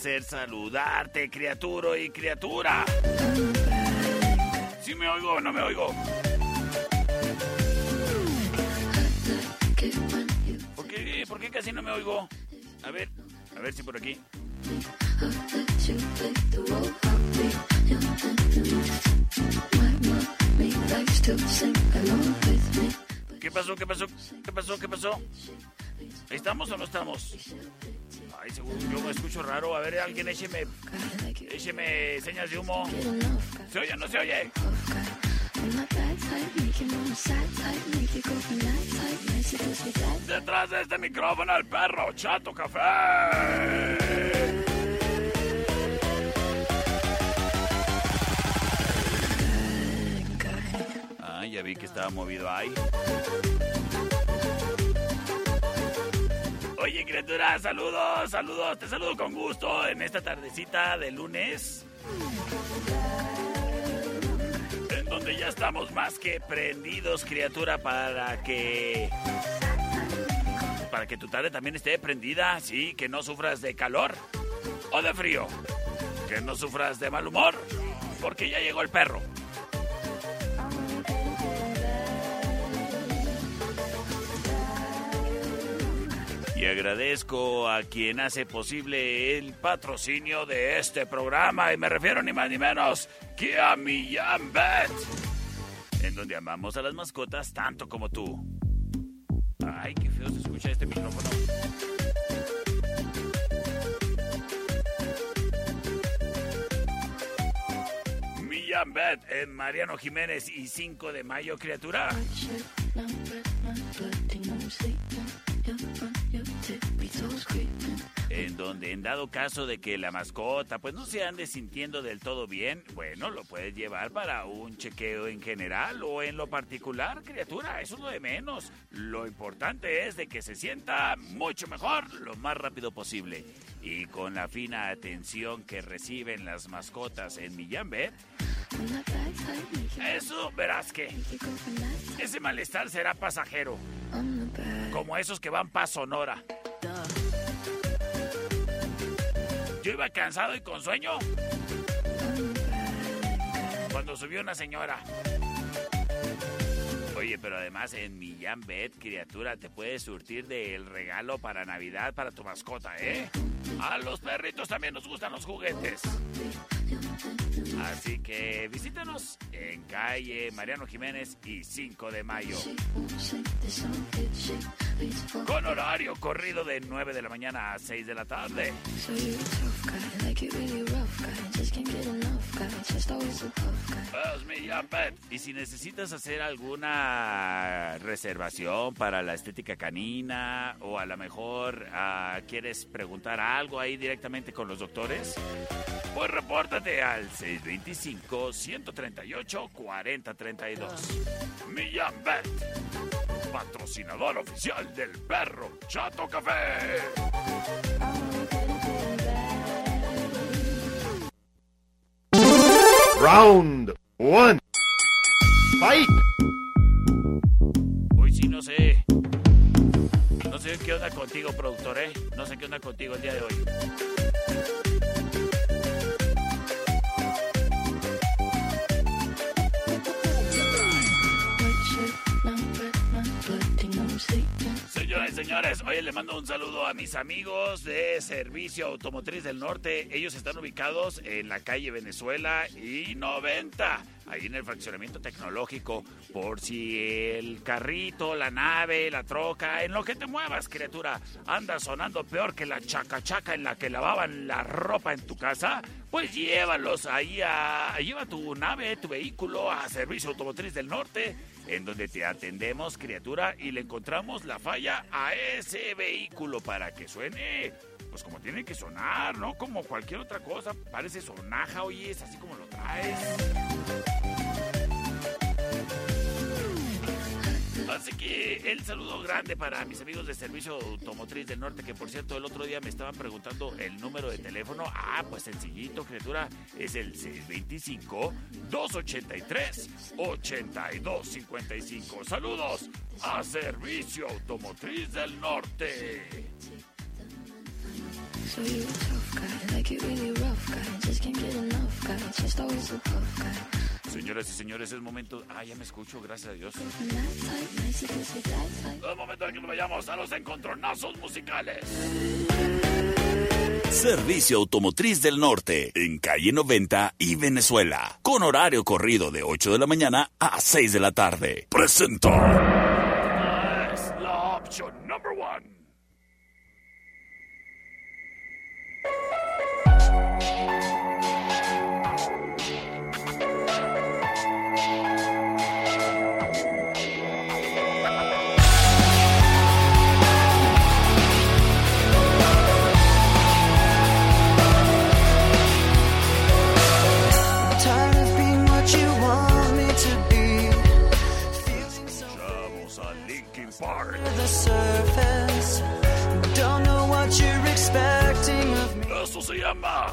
Placer saludarte, criatura y criatura. ¿Sí me oigo o no me oigo? ¿Por qué, ¿Por qué casi no me oigo? A ver, a ver si por aquí. ¿Qué pasó? ¿Qué pasó? ¿Qué pasó? ¿Qué pasó? ¿Estamos o no estamos? Ay, según yo me escucho raro. A ver, alguien écheme, écheme señas de humo. ¿Se oye o no se oye? Detrás de este micrófono el perro Chato Café. Ah, ya vi que estaba movido ahí. Oye, criatura, saludos, saludos, te saludo con gusto en esta tardecita de lunes. En donde ya estamos más que prendidos, criatura, para que. Para que tu tarde también esté prendida, sí, que no sufras de calor o de frío. Que no sufras de mal humor, porque ya llegó el perro. Y agradezco a quien hace posible el patrocinio de este programa. Y me refiero ni más ni menos que a Bet. En donde amamos a las mascotas tanto como tú. Ay, qué feo se escucha este micrófono. Millán Bet en Mariano Jiménez y 5 de mayo, criatura. Donde en dado caso de que la mascota pues no se ande sintiendo del todo bien, bueno, lo puedes llevar para un chequeo en general o en lo particular, criatura, eso es lo de menos. Lo importante es de que se sienta mucho mejor lo más rápido posible. Y con la fina atención que reciben las mascotas en Millambet, eso verás que ese malestar será pasajero. Como esos que van pa' Sonora. Yo iba cansado y con sueño. Cuando subió una señora. Oye, pero además en Millán Bet, criatura, te puedes surtir del regalo para Navidad para tu mascota, ¿eh? A los perritos también nos gustan los juguetes. Así que visítanos en calle Mariano Jiménez y 5 de mayo. Con horario corrido de 9 de la mañana a 6 de la tarde. Y si necesitas hacer alguna reservación para la estética canina o a lo mejor uh, quieres preguntar algo ahí directamente con los doctores, pues repórtate al 625-138-4032. Millán Bet, patrocinador oficial del perro Chato Café. Round one. Fight. Hoy sí no sé. No sé qué onda contigo, productor, ¿eh? No sé qué onda contigo el día de hoy. Señores, hoy le mando un saludo a mis amigos de Servicio Automotriz del Norte. Ellos están ubicados en la calle Venezuela y 90 ahí en el fraccionamiento tecnológico, por si el carrito, la nave, la troca, en lo que te muevas, criatura, anda sonando peor que la chacachaca en la que lavaban la ropa en tu casa, pues llévalos ahí a. lleva tu nave, tu vehículo a Servicio Automotriz del Norte, en donde te atendemos, criatura, y le encontramos la falla a ese vehículo para que suene pues como tiene que sonar, ¿no? Como cualquier otra cosa. Parece sonaja, oye, es así como lo traes. Así que el saludo grande para mis amigos de Servicio Automotriz del Norte, que por cierto el otro día me estaban preguntando el número de teléfono. Ah, pues sencillito, criatura, es el 625-283-8255. Saludos a Servicio Automotriz del Norte. Señoras y señores, es momento. Ah, ya me escucho, gracias a Dios. Es momento de que nos vayamos a los encontronazos musicales. Servicio Automotriz del Norte, en calle 90 y Venezuela, con horario corrido de 8 de la mañana a 6 de la tarde. Presenta. Es la opción number one. Eso se llama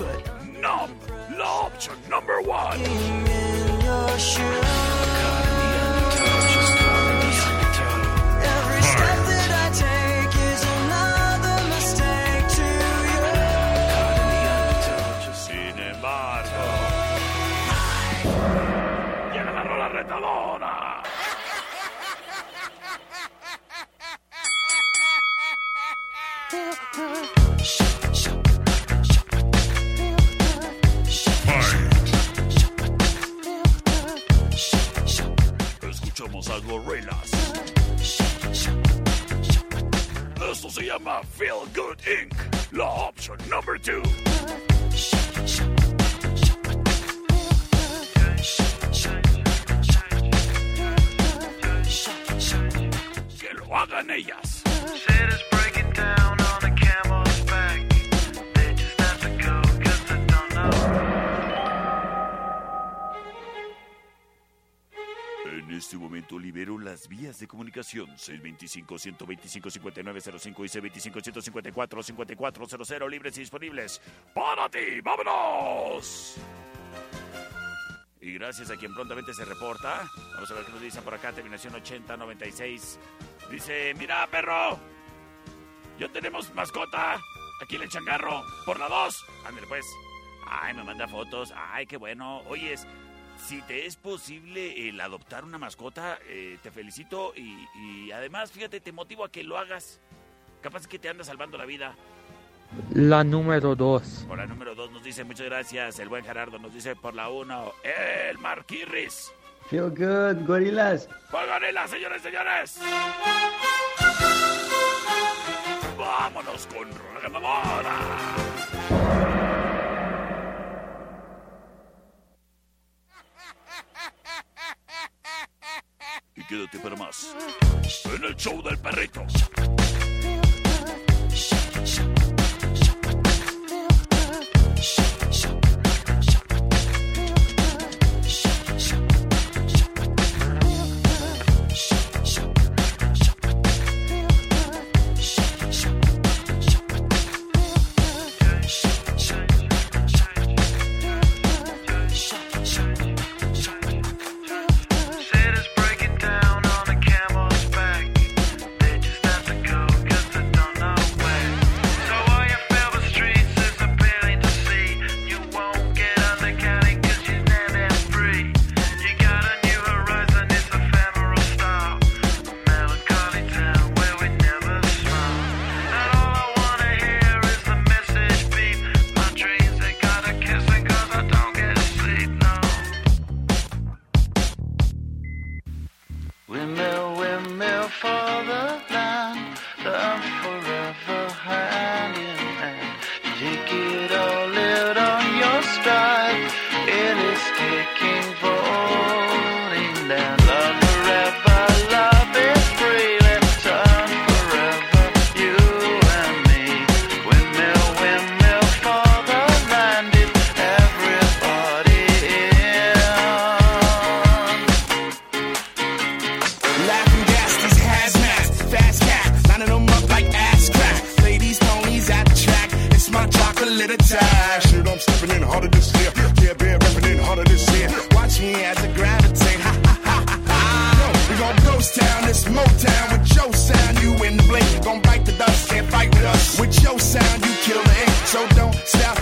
Numb, la opción number one. Sin embargo, llega la rola retadora. Escuchamos a Gorillaz. Esto se llama Feel Good Inc., la opción number two. Que lo hagan ellas. Este momento libero las vías de comunicación 625-125-5905 y C25-154-5400 libres y disponibles para ti. ¡Vámonos! Y gracias a quien prontamente se reporta. Vamos a ver qué nos dicen por acá. Terminación 8096. Dice, mira, perro. Yo tenemos mascota. Aquí en el changarro. Por la 2. Ándale, pues. Ay, me manda fotos. Ay, qué bueno. Oyes, si te es posible el adoptar una mascota, eh, te felicito. Y, y además, fíjate, te motivo a que lo hagas. Capaz que te anda salvando la vida. La número 2. Por la número 2 nos dice muchas gracias. El buen Gerardo nos dice por la 1. El Marquirris. Feel good, gorilas. ¡Pagarela, señores, señores! ¡Vámonos con Regamamora! Y quédate para más en el show del perrito. Chocolate attack. I'm stepping in harder this year. Yeah, bear repping in harder this year. Watch me as I gravitate. Ha ha ha ha we gon' ghost town, this Motown with your sound. You in the blink, gon' bite the dust, can't fight with us. With your sound, you kill the ink, so don't stop,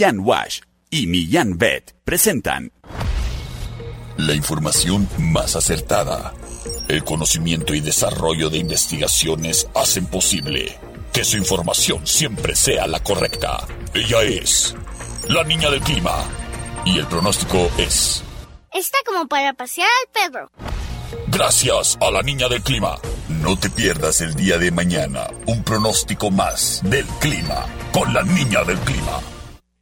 Millán Wash y Millán Vet presentan la información más acertada. El conocimiento y desarrollo de investigaciones hacen posible que su información siempre sea la correcta. Ella es la niña del clima y el pronóstico es Está como para pasear al perro. gracias a la niña del clima. No te pierdas el día de mañana un pronóstico más del clima con la niña del clima.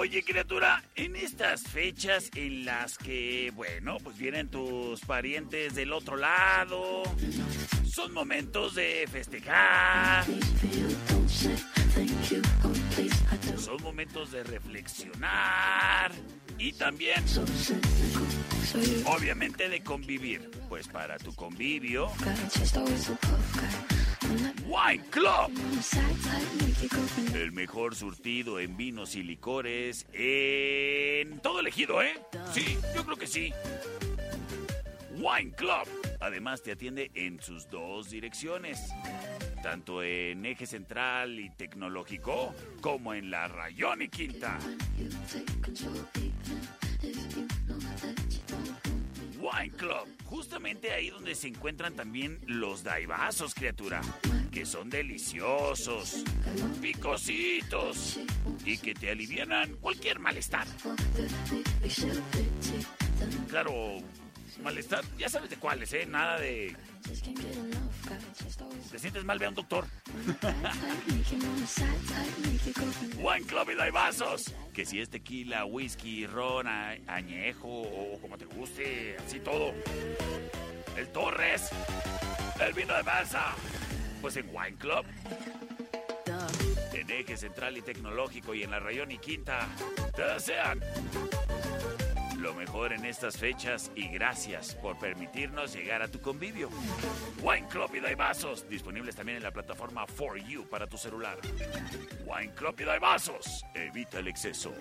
Oye, criatura, en estas fechas en las que, bueno, pues vienen tus parientes del otro lado, son momentos de festejar, son momentos de reflexionar y también, obviamente, de convivir. Pues para tu convivio, Wine Club. El mejor surtido en vinos y licores en todo elegido, ¿eh? Sí, yo creo que sí. Wine Club. Además te atiende en sus dos direcciones, tanto en eje central y tecnológico como en la Rayón y Quinta. Justamente ahí donde se encuentran también los daibazos, criatura, que son deliciosos, picositos y que te alivianan cualquier malestar. Claro, malestar, ya sabes de cuáles, ¿eh? Nada de... ¿Te sientes mal? Ve a un doctor. Wine Club y daibazos. Que si es tequila, whisky, ron, añejo o como te guste, así todo. El Torres. El vino de mesa. Pues en Wine Club. En eje central y tecnológico y en la Rayón y Quinta. Te desean lo mejor en estas fechas y gracias por permitirnos llegar a tu convivio. Wine Club y Daibazos, disponibles también en la plataforma For You para tu celular. Wine Club y Daibazos, evita el exceso.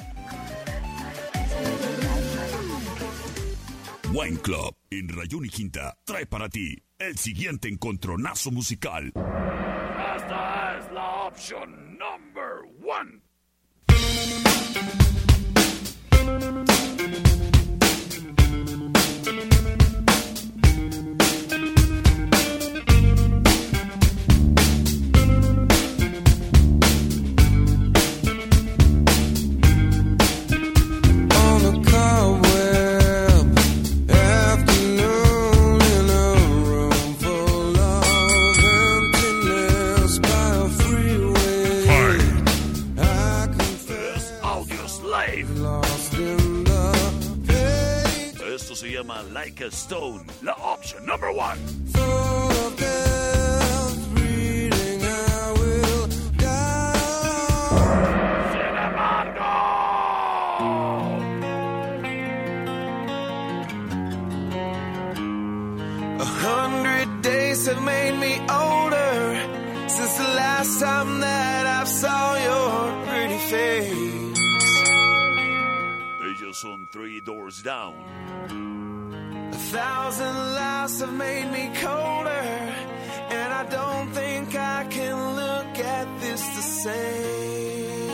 Wine Club en Rayón y Quinta trae para ti el siguiente encontronazo musical. Esta es la opción page Esto se llama Like a Stone, la opción number one. full of death, reading I will die. Sin embargo. A hundred days have made me older since the last time that I saw your pretty face. Ellos son Three Doors Down. A thousand lives have made me colder, and I don't think I can look at this the same.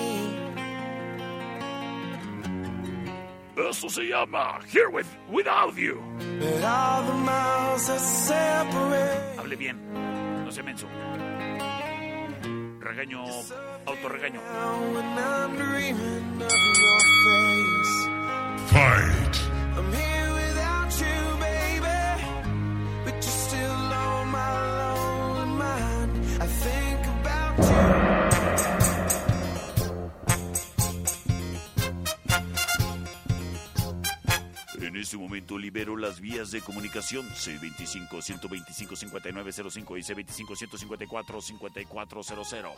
Esto se llama Here With Without You. But all the miles that separate Hable bien, no se menso. Regaño, autorregaño. when I'm dreaming of your face. Fight. I'm here without you, En este momento libero las vías de comunicación C25-125-5905 y C25-154-5400.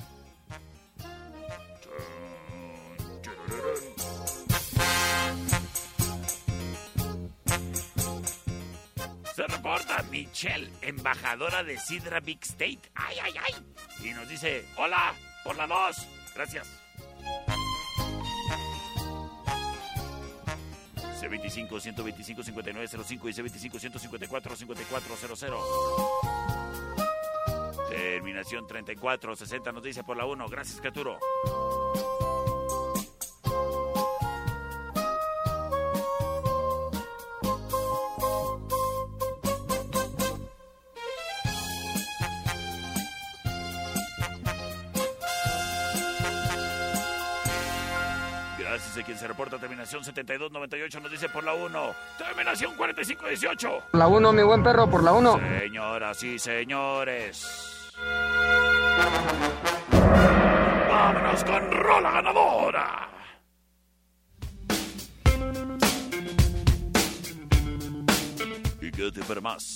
Michelle, embajadora de Sidra Big State. ¡Ay, ay, ay! Y nos dice, hola, por la dos. Gracias. C25 125 5905 y C25 154 5400. Terminación 3460 nos dice por la 1. Gracias, Caturo. 7298 nos dice por la 1. Terminación 4518. La 1, mi buen perro, por la 1. Señoras y señores. Vámonos con Rola ganadora. Y quédate para más.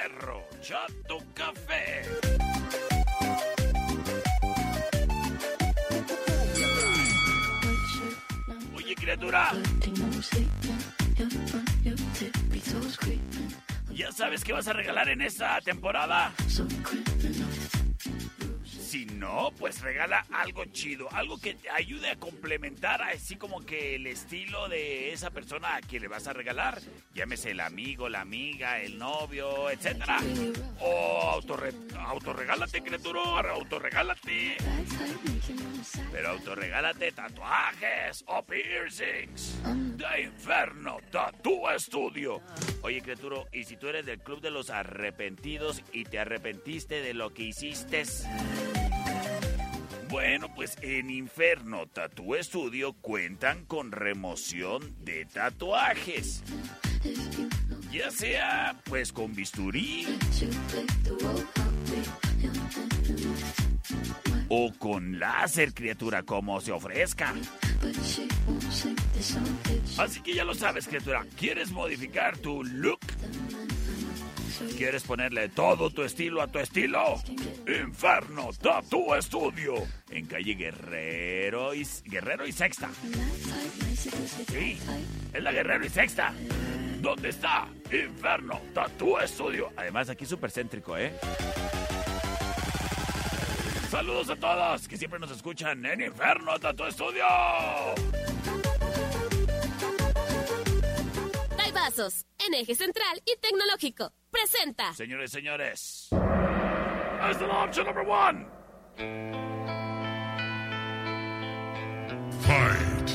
perro Chato Café. Oye, criatura. ¿Ya sabes qué vas a regalar en esta temporada? Si no, pues regala algo chido, algo que te ayude a complementar así como que el estilo de esa persona a quien le vas a regalar. Llámese el amigo, la amiga, el novio, etcétera. O autorre autorregálate, criatura, autorregálate. Pero autorregálate tatuajes o piercings. De Inferno Tattoo Studio. Oye, criatura, ¿y si tú eres del club de los arrepentidos y te arrepentiste de lo que hiciste? Bueno, pues en Inferno Tattoo Studio cuentan con remoción de tatuajes. Ya sea, pues con bisturí. O con láser, criatura, como se ofrezca. Así que ya lo sabes, criatura. ¿Quieres modificar tu look? ¿Quieres ponerle todo tu estilo a tu estilo? Inferno Tattoo Studio. En calle Guerrero y, Guerrero y Sexta. Sí, es la Guerrero y Sexta. ¿Dónde está? Inferno Tattoo Studio. Además, aquí súper céntrico, ¿eh? Saludos a todos que siempre nos escuchan en Inferno Tattoo Studio. En eje central y tecnológico. Presenta. Señores, señores. Es the option number one. Fight.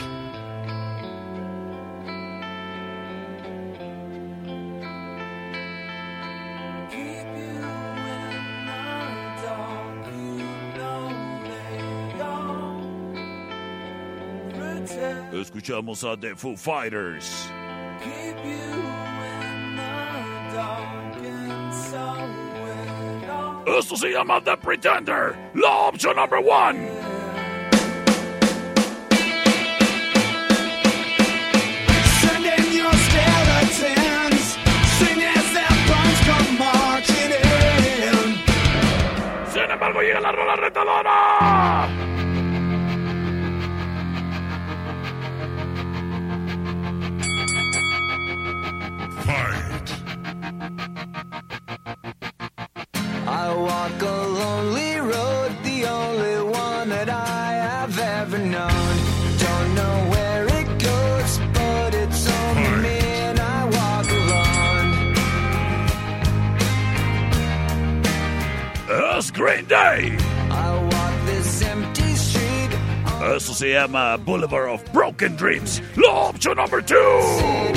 Escuchamos a The Foo Fighters. Esto se llama The Pretender, la opción number one. Send in your skeletons, sing as their bones come marching in. Sin embargo, llega la rola retadora. Walk a lonely road, the only one that I have ever known. Don't know where it goes, but it's only me and I walk alone. Es Green Day. I walk this empty street. Eso se llama Boulevard of Broken Dreams, la opción number two.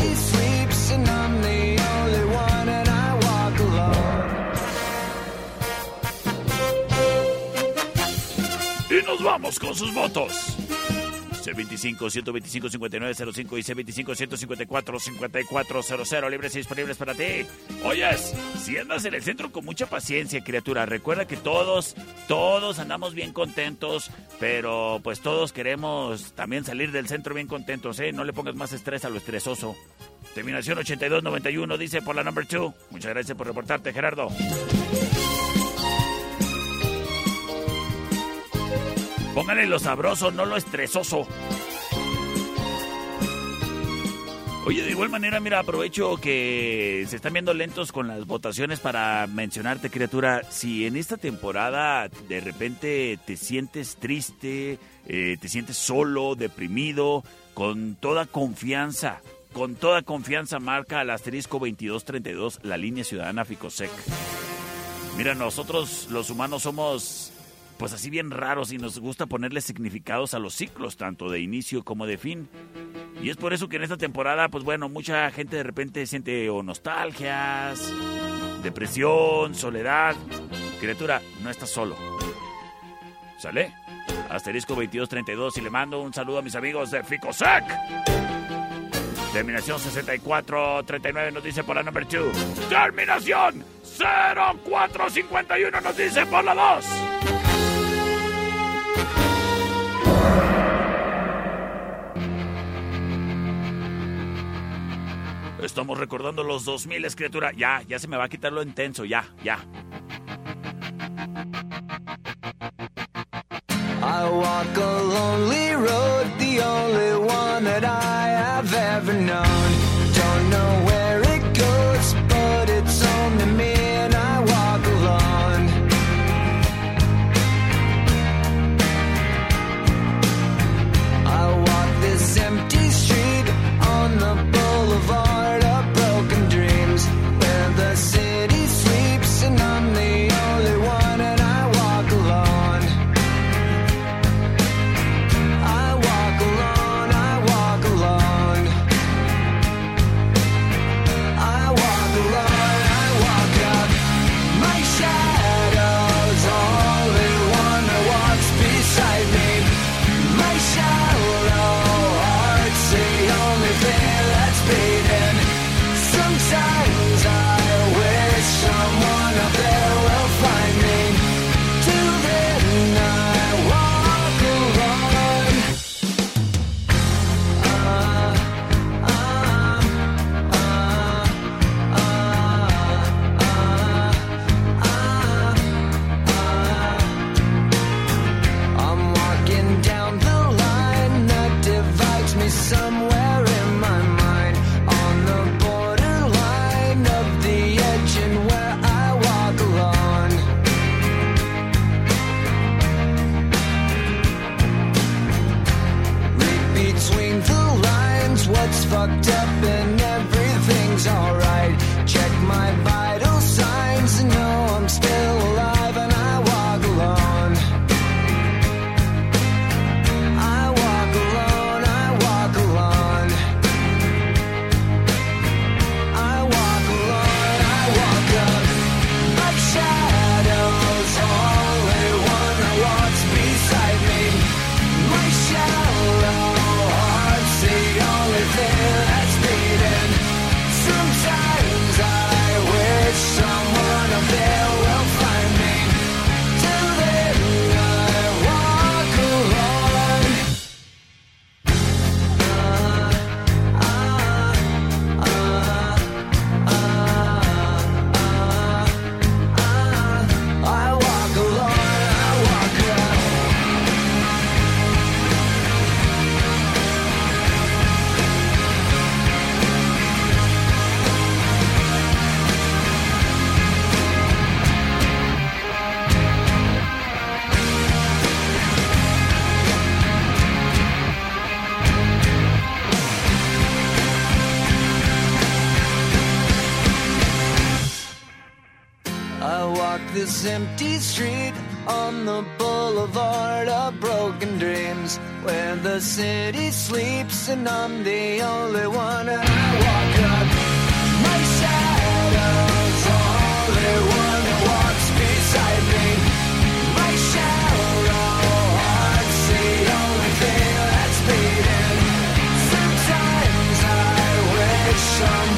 Nos vamos con sus votos. C25 125 5905 y C25 154 5400 libres y disponibles para ti. Oyes, si andas en el centro con mucha paciencia, criatura, recuerda que todos, todos andamos bien contentos, pero pues todos queremos también salir del centro bien contentos, ¿eh? No le pongas más estrés a lo estresoso. Terminación 8291 dice por la number 2. Muchas gracias por reportarte, Gerardo. Póngale lo sabroso, no lo estresoso. Oye, de igual manera, mira, aprovecho que se están viendo lentos con las votaciones para mencionarte, criatura, si en esta temporada de repente te sientes triste, eh, te sientes solo, deprimido, con toda confianza, con toda confianza marca al asterisco 2232 la línea ciudadana Ficosec. Mira, nosotros los humanos somos pues así bien raros y nos gusta ponerle significados a los ciclos, tanto de inicio como de fin. Y es por eso que en esta temporada, pues bueno, mucha gente de repente siente o nostalgias, depresión, soledad. Criatura, no estás solo. ¿Sale? Asterisco 2232 y le mando un saludo a mis amigos de Ficosec. Terminación 6439 nos dice por la number 2. Terminación 0451 nos dice por la 2. Estamos recordando los 2000, criatura. Ya, ya se me va a quitar lo intenso, ya, ya. I walk a lonely road, the only one that I have ever known. Street on the boulevard of broken dreams where the city sleeps and I'm the only one. And I walk up my shadow's only one that walks beside me. My shallow heart's the only thing that's beating. Sometimes I wish someone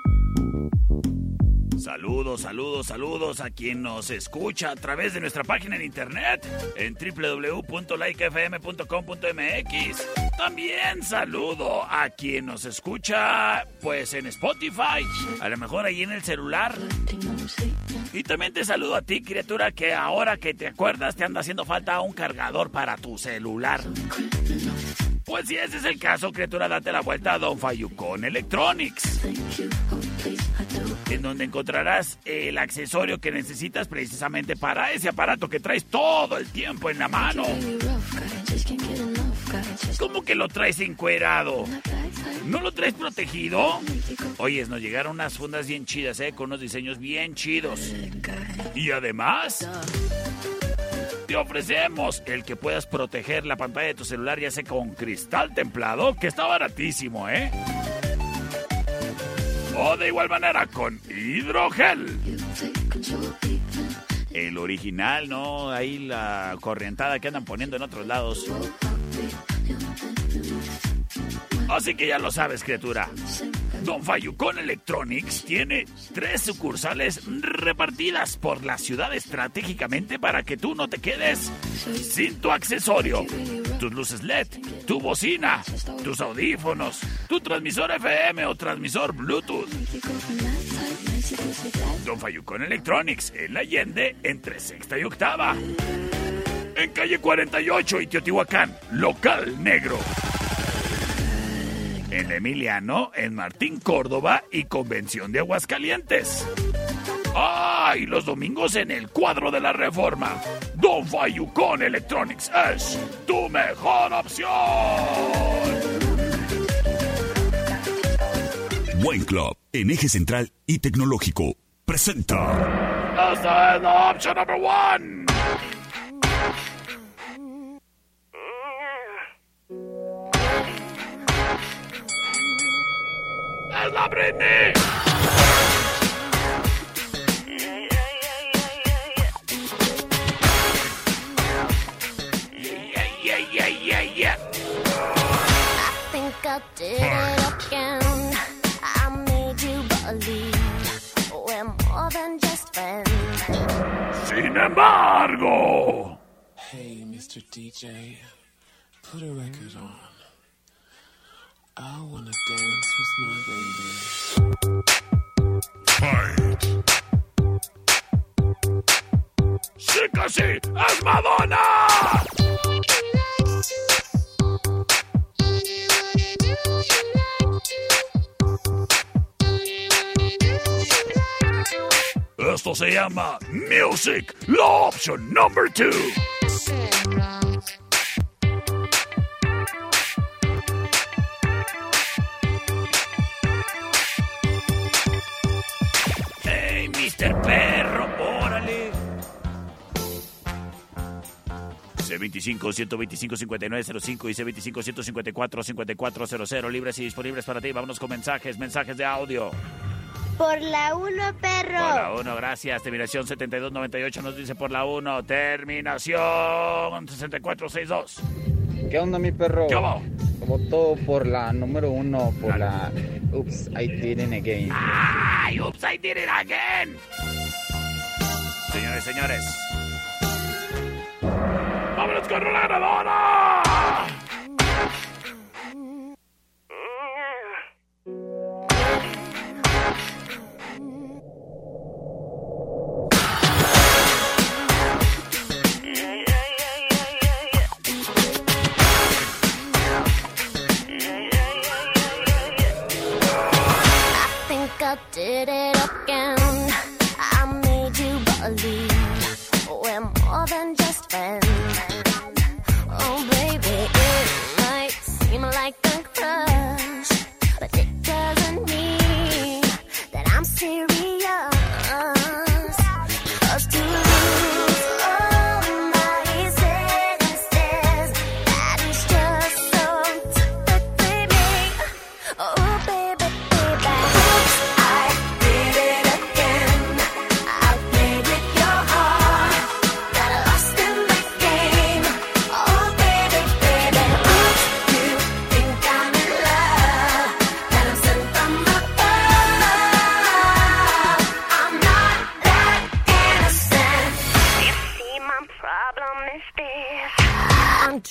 Saludos, saludos, saludos a quien nos escucha a través de nuestra página en internet en www.likefm.com.mx. También saludo a quien nos escucha pues en Spotify, a lo mejor ahí en el celular. Y también te saludo a ti, criatura, que ahora que te acuerdas te anda haciendo falta un cargador para tu celular. Pues si ese es el caso, criatura, date la vuelta a Don Fayucón Electronics. En donde encontrarás el accesorio que necesitas precisamente para ese aparato que traes todo el tiempo en la mano. ¿Cómo que lo traes encuerado? ¿No lo traes protegido? Oyes, nos llegaron unas fundas bien chidas, ¿eh? Con unos diseños bien chidos. Y además... Te ofrecemos el que puedas proteger la pantalla de tu celular ya sea con cristal templado, que está baratísimo, ¿eh? O de igual manera con hidrogel. El original, ¿no? Ahí la corrientada que andan poniendo en otros lados. Así que ya lo sabes, criatura. Don Fayucón Electronics tiene tres sucursales repartidas por la ciudad estratégicamente para que tú no te quedes sin tu accesorio. Tus luces LED, tu bocina, tus audífonos, tu transmisor FM o transmisor Bluetooth. Don Fayucón Electronics en Allende entre sexta y octava. En calle 48 y Teotihuacán, local negro en Emiliano, en Martín Córdoba y Convención de Aguascalientes. ¡Ah! Y los domingos en el cuadro de la reforma. Don Fayucón Electronics es tu mejor opción. Wine Club, en eje central y tecnológico, presenta. Esta es la opción number one. Es la Britney. I did it again. I made you believe we're more than just friends. Sin embargo. Hey, Mr. DJ, put a record on. I wanna dance with my baby. Fight. Sí que sí, es Madonna. Se llama Music, la opción number two. ¡Hey, Mr. Perro! ¡Órale! C25 125 5905 y C25 154 5400 libres y disponibles para ti. Vámonos con mensajes, mensajes de audio. Por la 1, perro. Por la 1, gracias. Terminación 7298 nos dice por la 1. Terminación 6462. ¿Qué onda, mi perro? ¿Qué hubo? Voto por la número uno, por la Oops, I Did It Again. ¡Ay, oops, I did it again! Señores, señores. ¡Vámonos con la ganadora! I did it again. I made you believe we're more than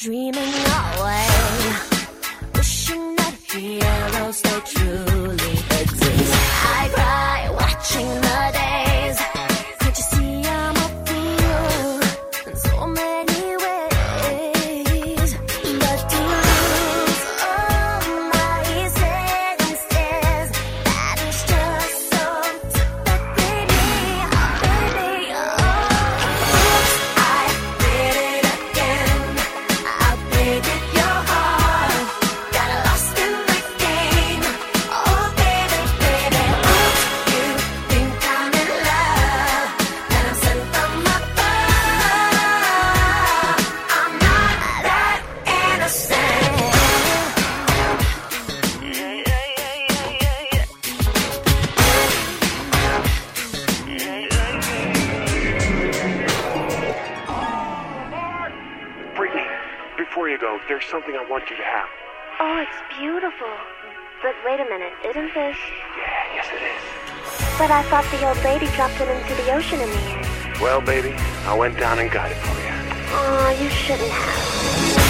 dreaming oh, away. Dropped it into the ocean in the end. Well, baby, I went down and got it for you. Oh, you shouldn't have.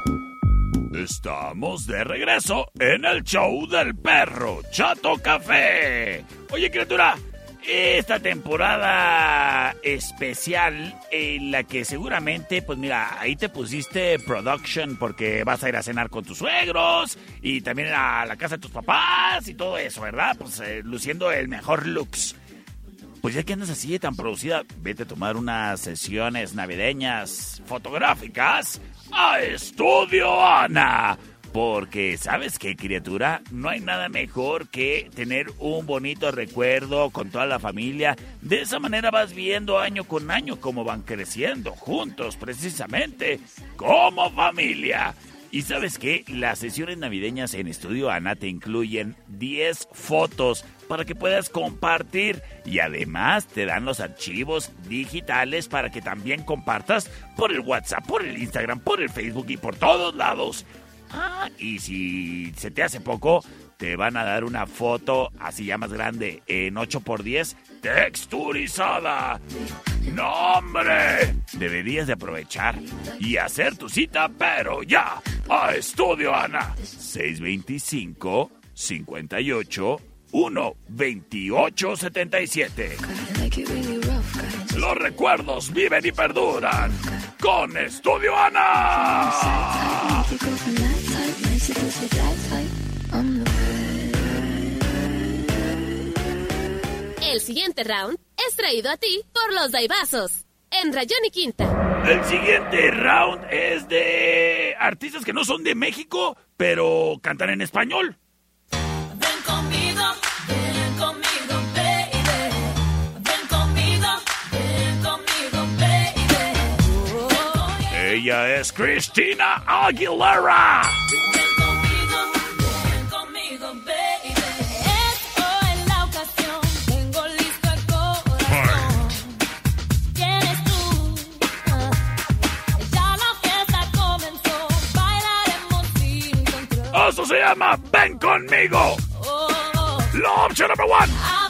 Estamos de regreso en el show del perro Chato Café. Oye, criatura, esta temporada especial en la que seguramente, pues mira, ahí te pusiste production porque vas a ir a cenar con tus suegros y también a la casa de tus papás y todo eso, ¿verdad? Pues eh, luciendo el mejor looks. Pues ya que andas así tan producida, vete a tomar unas sesiones navideñas fotográficas a Estudio Ana. Porque, ¿sabes qué, criatura? No hay nada mejor que tener un bonito recuerdo con toda la familia. De esa manera vas viendo año con año cómo van creciendo juntos, precisamente, como familia. Y sabes qué, las sesiones navideñas en Estudio Ana te incluyen 10 fotos para que puedas compartir y además te dan los archivos digitales para que también compartas por el WhatsApp, por el Instagram, por el Facebook y por todos lados. Ah, y si se te hace poco, te van a dar una foto así ya más grande en 8x10 texturizada. ¡No, hombre! Deberías de aprovechar y hacer tu cita, pero ya, a Estudio Ana. 625 58 1 28 77. Los recuerdos viven y perduran con Estudio Ana. El siguiente round es traído a ti por los Daibazos. En Rayón y Quinta. El siguiente round es de artistas que no son de México, pero cantan en español. Bailaremos sin control. Eso se llama Ven conmigo. Oh, oh, La opción number one.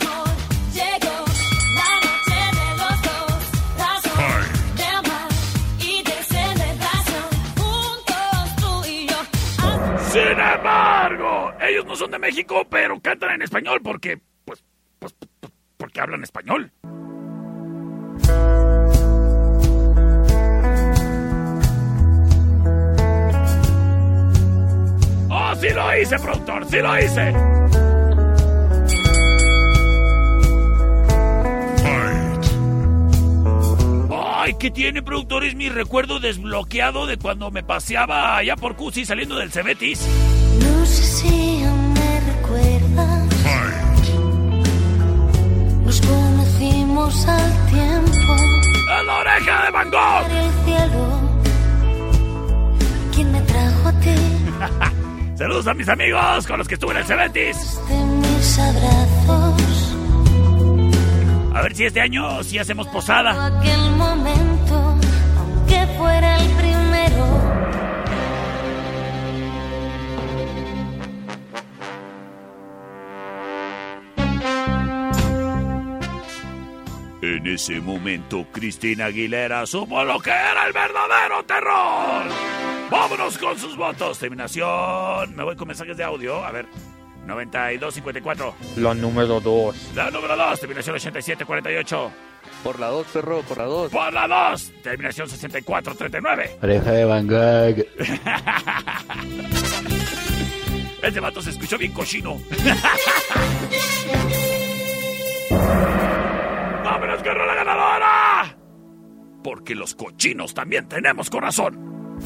Sin embargo, ellos no son de México, pero cantan en español porque, pues, pues, pues, porque hablan español. ¡Oh, sí lo hice, productor! ¡Sí lo hice! ¡Ay, qué tiene, productor! Es mi recuerdo desbloqueado de cuando me paseaba allá por Cusi saliendo del Cebetis. No sé si aún me recuerdas. Nos conocimos al tiempo. ¡A la oreja de Van Gogh! En el cielo. ¿Quién me trajo a ti? Saludos a mis amigos con los que estuve en el Cebetis. De mis abrazos. A ver si este año sí hacemos posada. Aquel momento, aunque fuera el primero. En ese momento, Cristina Aguilera supo lo que era el verdadero terror. Vámonos con sus votos. Terminación. Me voy con mensajes de audio. A ver. 9254. La número 2. La número 2. Terminación 8748. Por la 2, perro, por la 2. Por la 2. Terminación 6439. Oreja de Van Gogh. Este vato se escuchó bien cochino. ¡Vámonos con la ganadora! Porque los cochinos también tenemos corazón.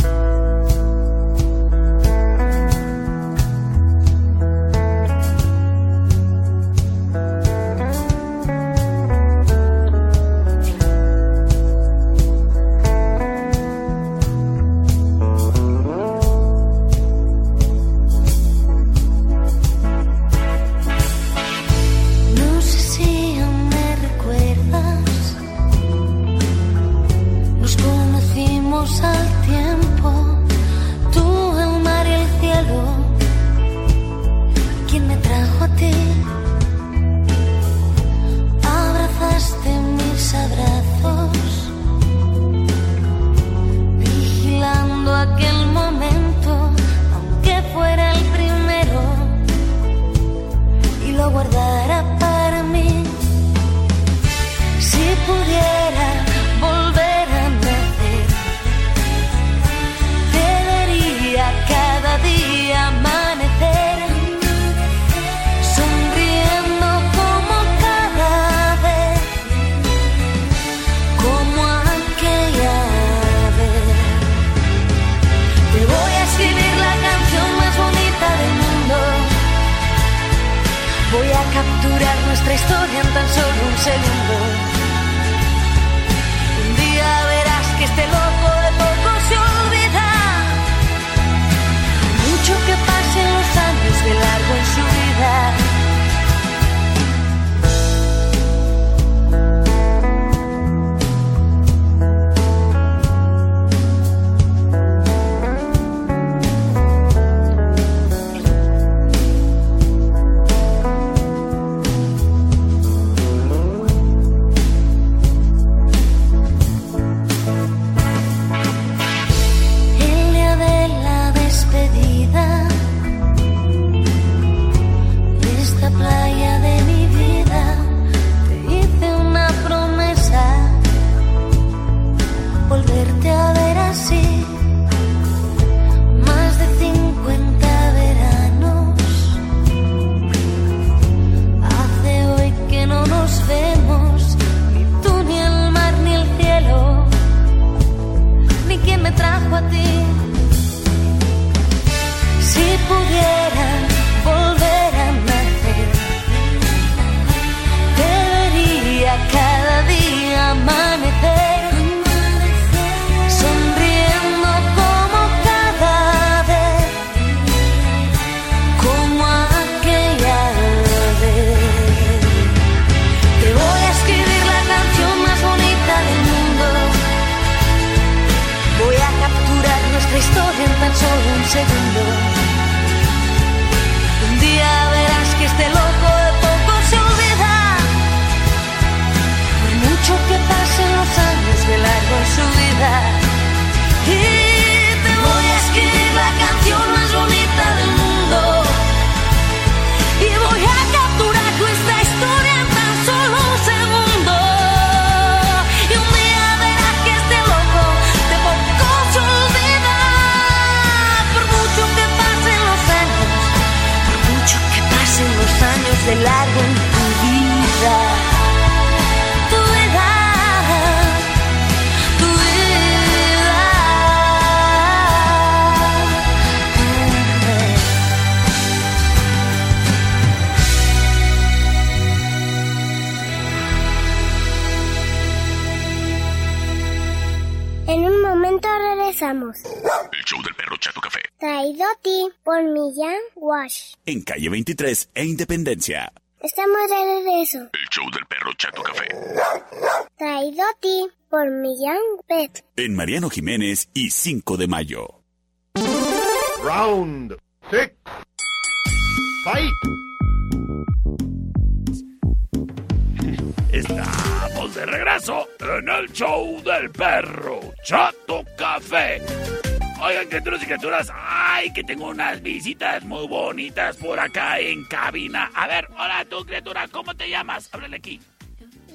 23 e Independencia. Estamos de regreso. El show del perro Chato Café. Traído a ti por Millán Pet. En Mariano Jiménez y 5 de mayo. Round six. Fight. Estamos de regreso en el show del perro Chato Café. Oigan, criaturas y criaturas, ay, que tengo unas visitas muy bonitas por acá en cabina. A ver, hola tú, criatura, ¿cómo te llamas? Háblale aquí.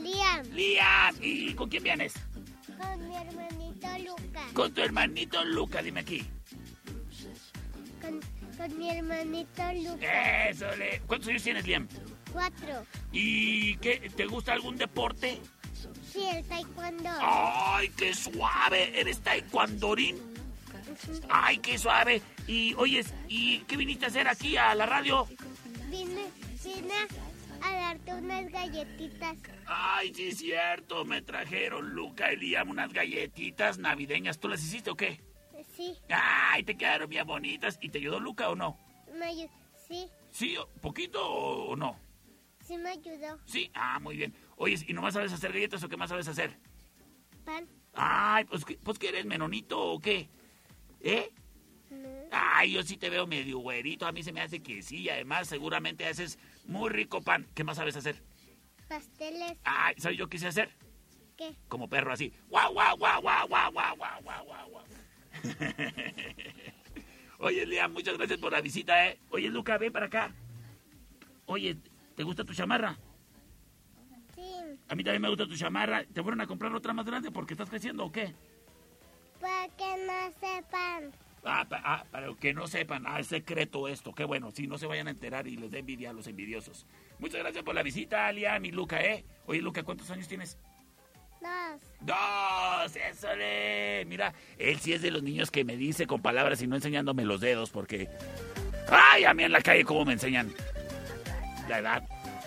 Liam. Liam, ¿y con quién vienes? Con mi hermanito Lucas. Con tu hermanito Luca, dime aquí. Con, con mi hermanito Lucas. Eso, le... ¿Cuántos años tienes, Liam? Cuatro. ¿Y qué? ¿Te gusta algún deporte? Sí, el taekwondo. ¡Ay, qué suave! ¿Eres taekwondorín? ¡Ay, qué suave! Y, oyes, ¿y qué viniste a hacer aquí a la radio? Vine, vine a darte unas galletitas. ¡Ay, sí es cierto! Me trajeron Luca y Liam unas galletitas navideñas. ¿Tú las hiciste o qué? Sí, ¡Ay, te quedaron bien bonitas! ¿Y te ayudó Luca o no? me ayudó. Sí, ¿Sí? ¿Poquito o no? sí me ayudó. Sí. Ah, muy bien. Oyes, ¿y nomás sabes hacer galletas o qué más sabes hacer? Pan. Ay, pues, ¿qué- pues que eres menonito o qué? ¿Eh? Ay, yo sí te veo medio güerito. A mí se me hace que sí. Además, seguramente haces muy rico pan. ¿Qué más sabes hacer? Pasteles. Ay, ¿sabes yo qué sé hacer? ¿Qué? Como perro así. ¡Guau, guau, guau, guau, guau, guau, guau, guau, guau! Oye, Liam, muchas gracias por la visita, ¿eh? Oye, Luca, ven para acá. Oye, ¿te gusta tu chamarra? Sí, A mí también me gusta tu chamarra. ¿Te fueron a comprar otra más grande porque estás creciendo o qué? Para que no sepan. Ah, pa- ah, para que no sepan, ah, es secreto esto. Qué bueno, si no se vayan a enterar y les dé envidia a los envidiosos. Muchas gracias por la visita, Liam y Luca, ¿eh? Oye, Luca, ¿cuántos años tienes? Dos. ¡Dos! ¡Eso le! Mira, él sí es de los niños que me dice con palabras y no enseñándome los dedos porque... ¡Ay, a mí en la calle cómo me enseñan la edad!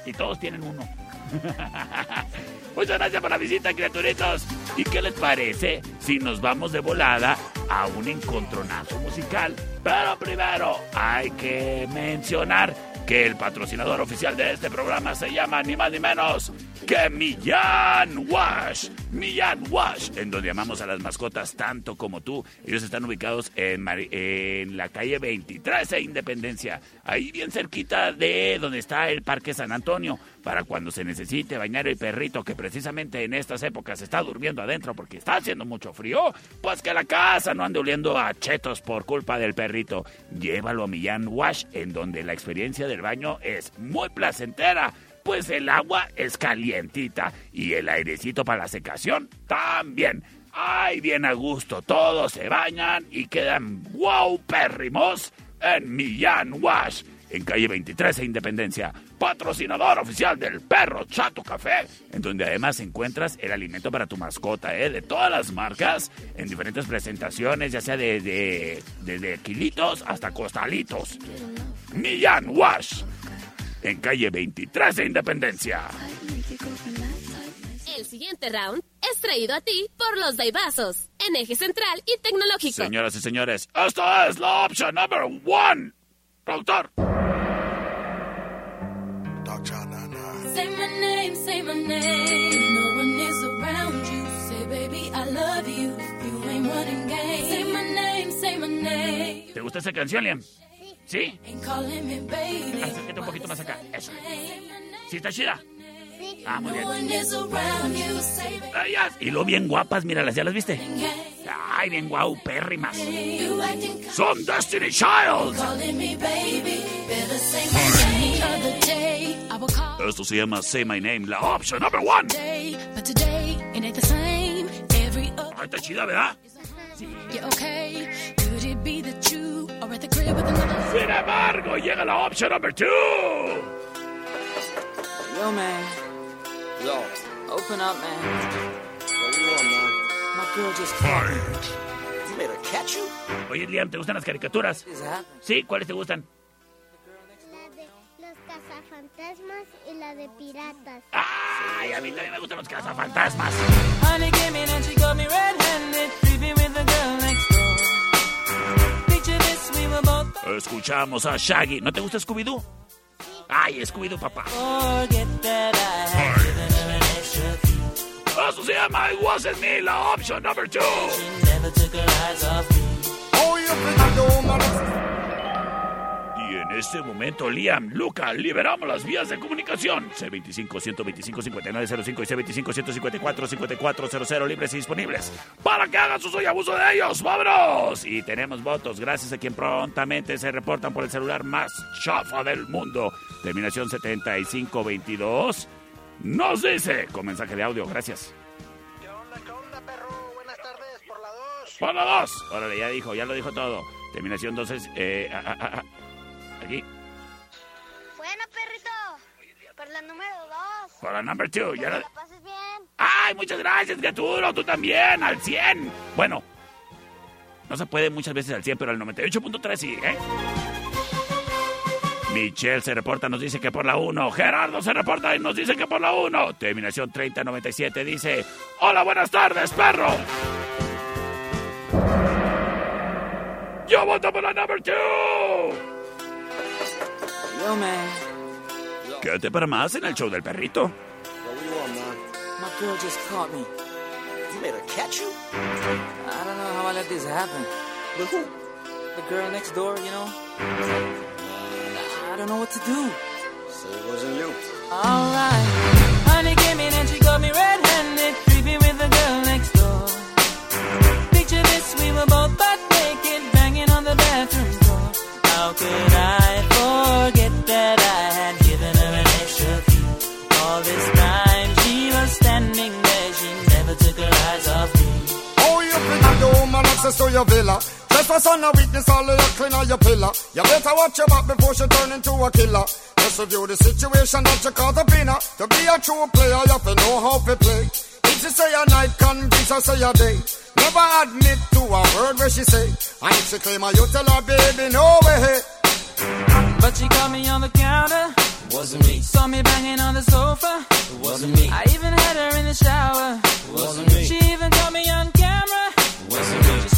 Y todos tienen uno. Muchas gracias por la visita, criaturitos. ¿Y qué les parece si nos vamos de volada a un encontronazo musical? Pero primero hay que mencionar que el patrocinador oficial de este programa se llama ni más ni menos que Millán Wash. Millán Wash, en donde amamos a las mascotas tanto como tú. Ellos están ubicados en, en la calle 23 de Independencia, ahí bien cerquita de donde está el Parque San Antonio, para cuando se necesite bañar el perrito que precisamente en estas épocas está durmiendo adentro porque está haciendo mucho frío, pues que la casa no ande oliendo a chetos por culpa del perrito. Llévalo a Millán Wash, en donde la experiencia del baño es muy placentera pues el agua es calientita y el airecito para la secación también. Ay, bien a gusto, todos se bañan y quedan wow pérrimos en Millán Wash, en calle 23 e Independencia, patrocinador oficial del perro Chato Café, en donde además encuentras el alimento para tu mascota, ¿eh? de todas las marcas, en diferentes presentaciones, ya sea de, de, desde kilitos hasta costalitos. Millán Wash, en calle 23 de Independencia. El siguiente round es traído a ti por los Daibazos, en eje central y tecnológico. Señoras y señores, esta es la opción number one. Productor. Say my name, say my name. No one is around you. Say, baby, I love you. You ain't running game. Say my name, say my name. ¿Te gusta esa canción, Liam? ¿Sí? Baby. Acércate un poquito más acá. Eso. ¿Sí está chida? Ah, muy bien. Ellas, y lo bien guapas, míralas, ¿ya las viste? Ay, bien guau, pérrimas. Son Destiny Child. Esto se llama Say My Name, la opción number one. Ah, está chida, ¿verdad? Sí. Sin embargo, llega la opción number two. Yo, man. Yo, open up, man. What do you want, man? My girl just called me. You made her catch you? Oye, Liam, ¿te gustan las caricaturas? Sí, ¿cuáles te gustan? La de los cazafantasmas y la de piratas. Ay, a mí también me gustan los cazafantasmas. Honey came in and she got me red-handed, creepy with the girl next door. this, we were both Escuchamos a Shaggy. ¿No te gusta Scooby-Doo? Ay, Scooby-Doo, papá. forget that I had key. Eso se llama It Wasn't Me, la option number two. She never took her eyes off me. Oh, you think the woman Y en este momento, Liam, Luca, liberamos las vías de comunicación. C25-125-5905 y C25-154-5400 libres y disponibles para que hagan su uso y abuso de ellos. ¡Vámonos! Y tenemos votos gracias a quien prontamente se reportan por el celular más chafa del mundo. Terminación 7522. Nos dice con mensaje de audio. Gracias. Por la dos. Órale, ya dijo, ya lo dijo todo. Terminación entonces, eh, ah, ah, ah, aquí. Bueno, perrito. Por la número dos. Por la number two. Ya Que la- la pases bien. ¡Ay, muchas gracias, criatura! Tú también, al 100. Bueno, no se puede muchas veces al 100, pero al 98.3 sí, ¿eh? Michelle se reporta, nos dice que por la 1. Gerardo se reporta y nos dice que por la 1. Terminación 3097 dice: Hola, buenas tardes, perro. Yo voto por la number 2. Yo, man. Quédate para más en el show del perrito. My girl just caught me. You made her catch you? I don't know how I let this happen. With who? The girl next door, you know? I don't know what to do. So it wasn't you. Alright. Honey came in and she got me red-handed, creepy with the girl next door. Picture this, we were both butt naked, banging on the bathroom door. How could I forget that I had given her an extra key? All this time she was standing there, she never took her eyes off me. Oh, you think the woman access to your villa? Trespass on a witness, all of your clean on your pillar. You better watch your back before she turn into a killer. Just review the situation that you caught up in. To be a true player, you have to know how to play. If she say a night, convince her say a day. Never admit to a word where she say. And if she claim her, you tell her, baby, no way. But she caught me on the counter. Wasn't me. Saw me banging on the sofa. It wasn't me. I even had her in the shower. It wasn't me. She even caught me on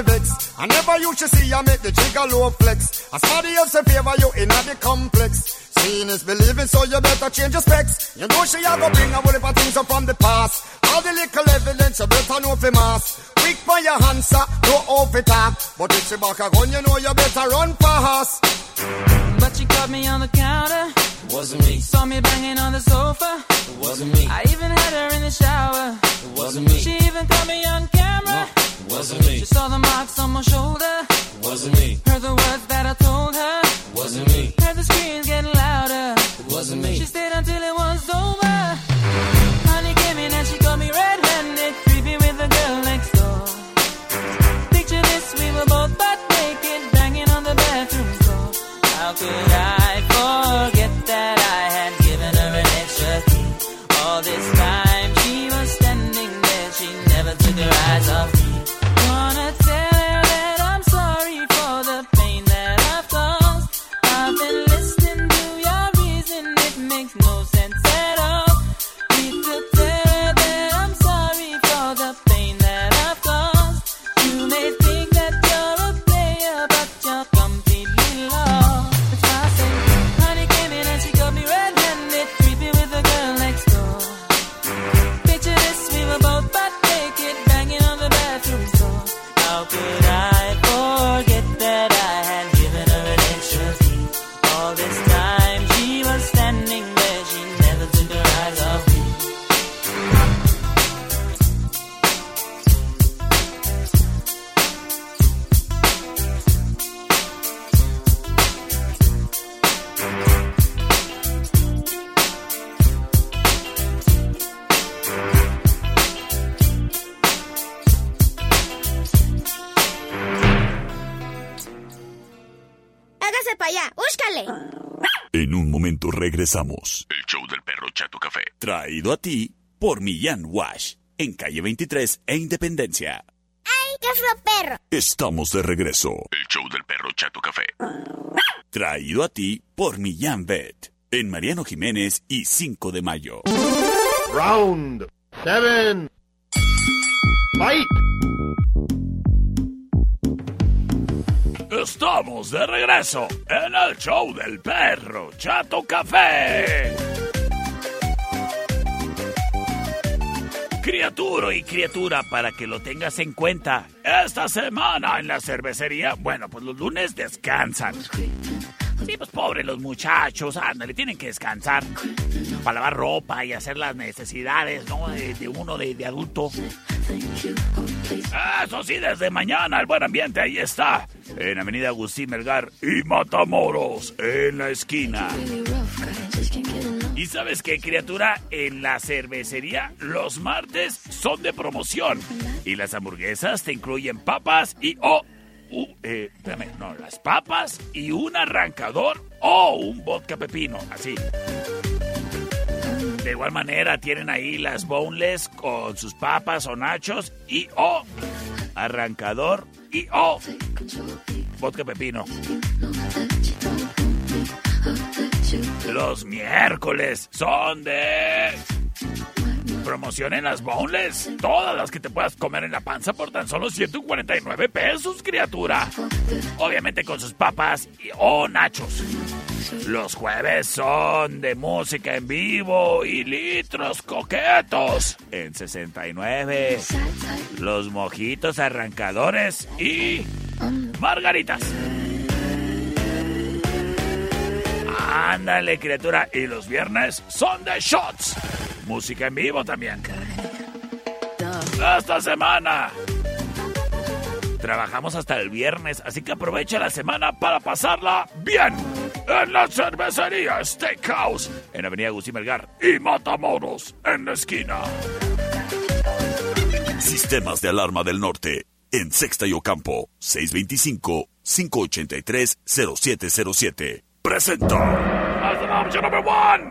vex. I never used to see her make the trigger low flex. As somebody else in favor you in the complex. Seeing is believing, so you better change your specs. You know she a go bring a whole heap of things up from the past. All the little evidence you better know for mass. Quick for your answer, no off it talk. But if she back a gun, you know you better run fast. But she caught me on the counter. Wasn't me. Saw me banging on the sofa. It wasn't me. I even had her in the shower. It wasn't me. She even caught me on camera. It wasn't me. She saw the marks on my shoulder. It wasn't me. Heard the words that I told her. It wasn't me. Heard the screams getting louder. It wasn't me. She stayed until it was over. En un momento regresamos. El show del perro Chato Café. Traído a ti por Millán Wash. En calle 23 e Independencia. ¡Ay, qué feo perro! Estamos de regreso. El show del perro Chato Café. Traído a ti por Millán Vet. En Mariano Jiménez y 5 de mayo. Round seven. Fight. Estamos de regreso en el show del perro Chato Café. Criatura y criatura, para que lo tengas en cuenta, esta semana en la cervecería, bueno, pues los lunes descansan. Sí, pues pobre los muchachos, ándale, tienen que descansar para lavar ropa y hacer las necesidades, ¿no? De, uno de, adulto. Eso sí, desde mañana el buen ambiente ahí está. En Avenida Agustín Melgar y Matamoros, en la esquina. ¿Y sabes qué, criatura? En la cervecería los martes son de promoción. Y las hamburguesas te incluyen papas y... Oh, uh, eh, espérame, no, las papas y un arrancador o un vodka pepino, así. De igual manera tienen ahí las boneless con sus papas o nachos y o arrancador y o vodka pepino. Los miércoles son de promoción en las boneless. Todas las que te puedas comer en la panza por tan solo 149 pesos, criatura. Obviamente con sus papas o nachos. Los jueves son de música en vivo y litros coquetos en 69. Los mojitos arrancadores y margaritas. Ándale, criatura. Y los viernes son de shots. Música en vivo también. Esta semana. Trabajamos hasta el viernes, así que aprovecha la semana para pasarla bien. En la cervecería Steakhouse, en Avenida Agustín Melgar y Matamoros, en la esquina. Sistemas de alarma del norte. En Sexta y Ocampo. 625-583-0707. Presenta. That's the option number one.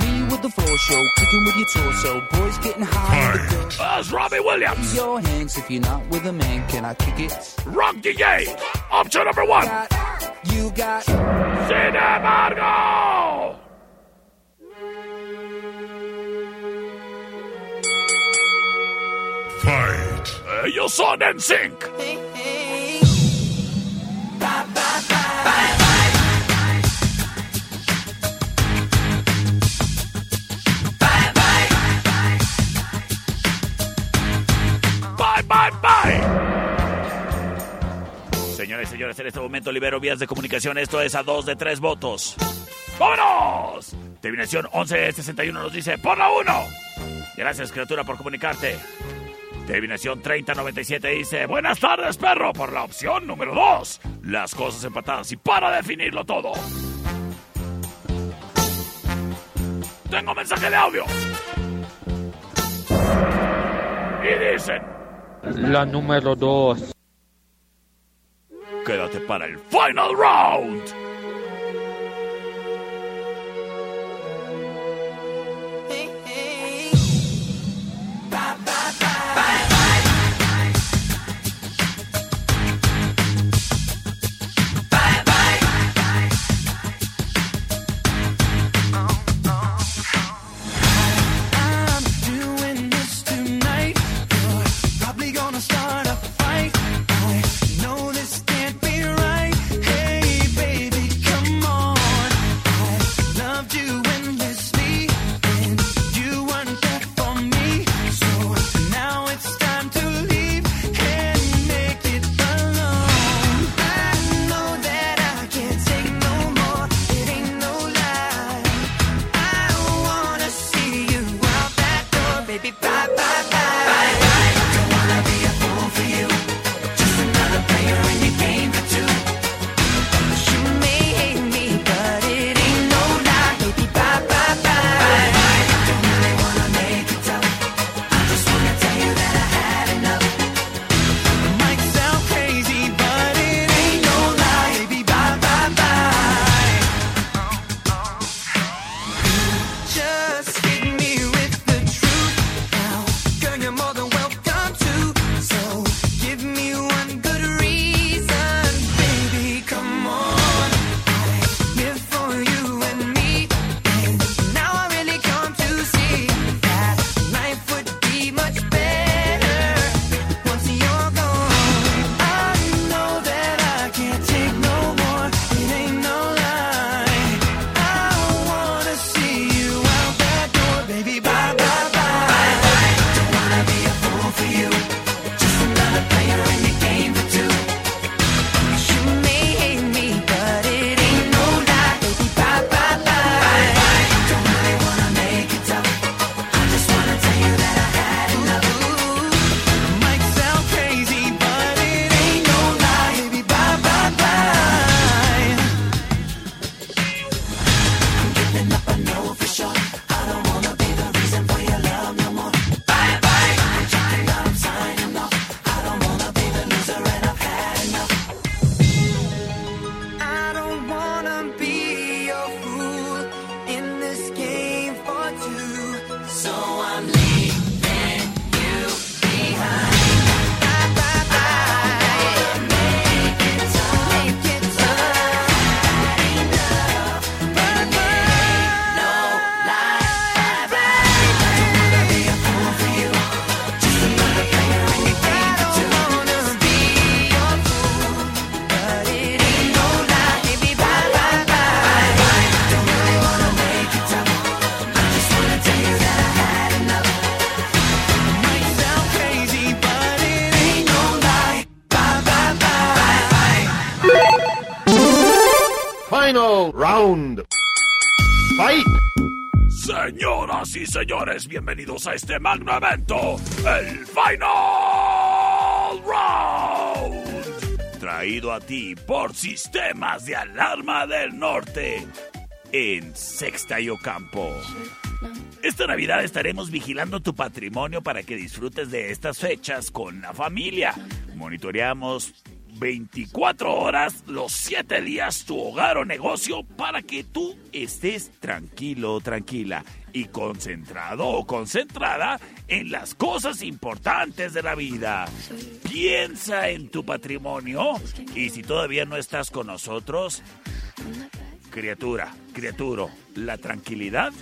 Me with the floor show, kicking with your torso. Boys getting high. with the girls. That's Robbie Williams. Your hands if you're not with a man. Can I kick it? Rock DJ. Option number one. You got. Sin embargo. Fight. Ellos son en sync. Señores, señores, en este momento libero vías de comunicación. Esto es a dos de tres votos. ¡Vámonos! Terminación 1161 nos dice, por la 1. Gracias, criatura, por comunicarte. Terminación 3097 dice, buenas tardes, perro, por la opción número 2. Las cosas empatadas y para definirlo todo. Tengo mensaje de audio. Y dicen, La número 2. quédate para el final round. Round. Fight. Señoras y señores, bienvenidos a este magno evento, el Final Round. Traído a ti por Sistemas de Alarma del Norte en Sexta y. Esta Navidad estaremos vigilando tu patrimonio para que disfrutes de estas fechas con la familia. Monitoreamos 24 horas, los 7 días, tu hogar o negocio para que tú estés tranquilo o tranquila y concentrado o concentrada en las cosas importantes de la vida. Piensa en tu patrimonio y si todavía no estás con nosotros, criatura, criaturo, la tranquilidad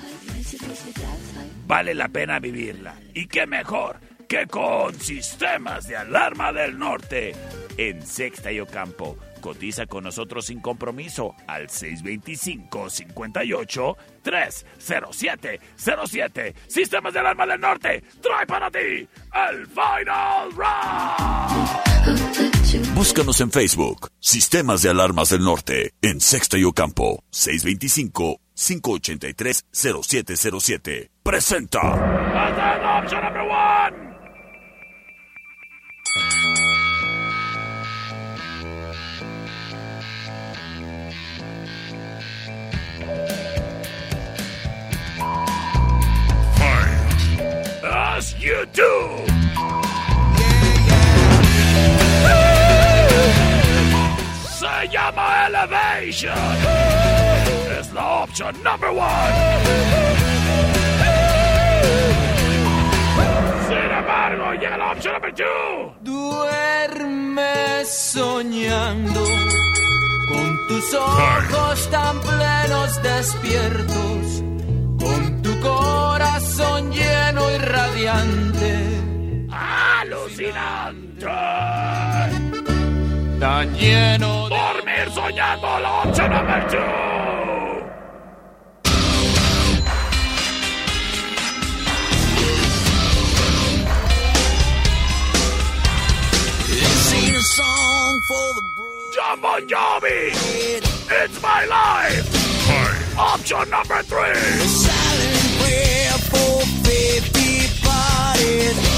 vale la pena vivirla. ¿Y qué mejor que con sistemas de alarma del norte? En Sexta y Ocampo, cotiza con nosotros sin compromiso al 625-58-30707. Sistemas de alarma del norte, trae para ti el Final Round. Búscanos en Facebook, Sistemas de Alarmas del Norte, en Sexta y Ocampo, 625-583-0707. Presenta. You do. Se llama Elevation. Es la opción number one. Sin embargo, llega la opción number two. Duerme soñando con tus ojos tan plenos despiertos, tan lleno de Dormir soñando la opción number two. This ain't a song for the John Bon Jovi. It's my life. Option number three. silent prayer for faith departed.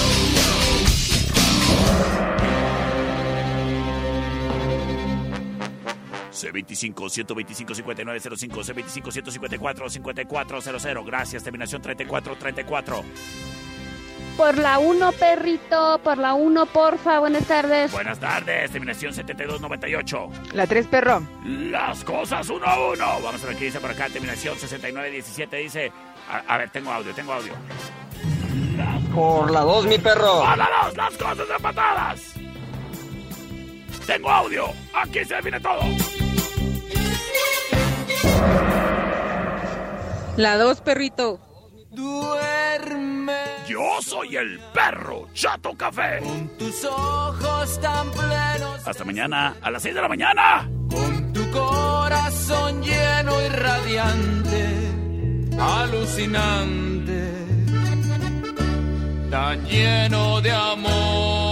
C25 125 5905 C25 154 5400 Gracias, terminación 3434. Por la 1, perrito, por la 1, porfa, buenas tardes. Buenas tardes, terminación 7298. La 3, perro. Las cosas uno a uno. Vamos a ver qué dice por acá. Terminación 6917 dice. A, a ver, tengo audio, tengo audio. Por la 2, mi perro. ¡A la dos! ¡Las cosas de patadas! Tengo audio. Aquí se define todo. La 2, perrito. Duerme Yo soy el perro Chato Café. tus ojos tan plenos, Hasta mañana a las 6 de la mañana. tu corazón lleno y radiante, alucinante, tan lleno de amor.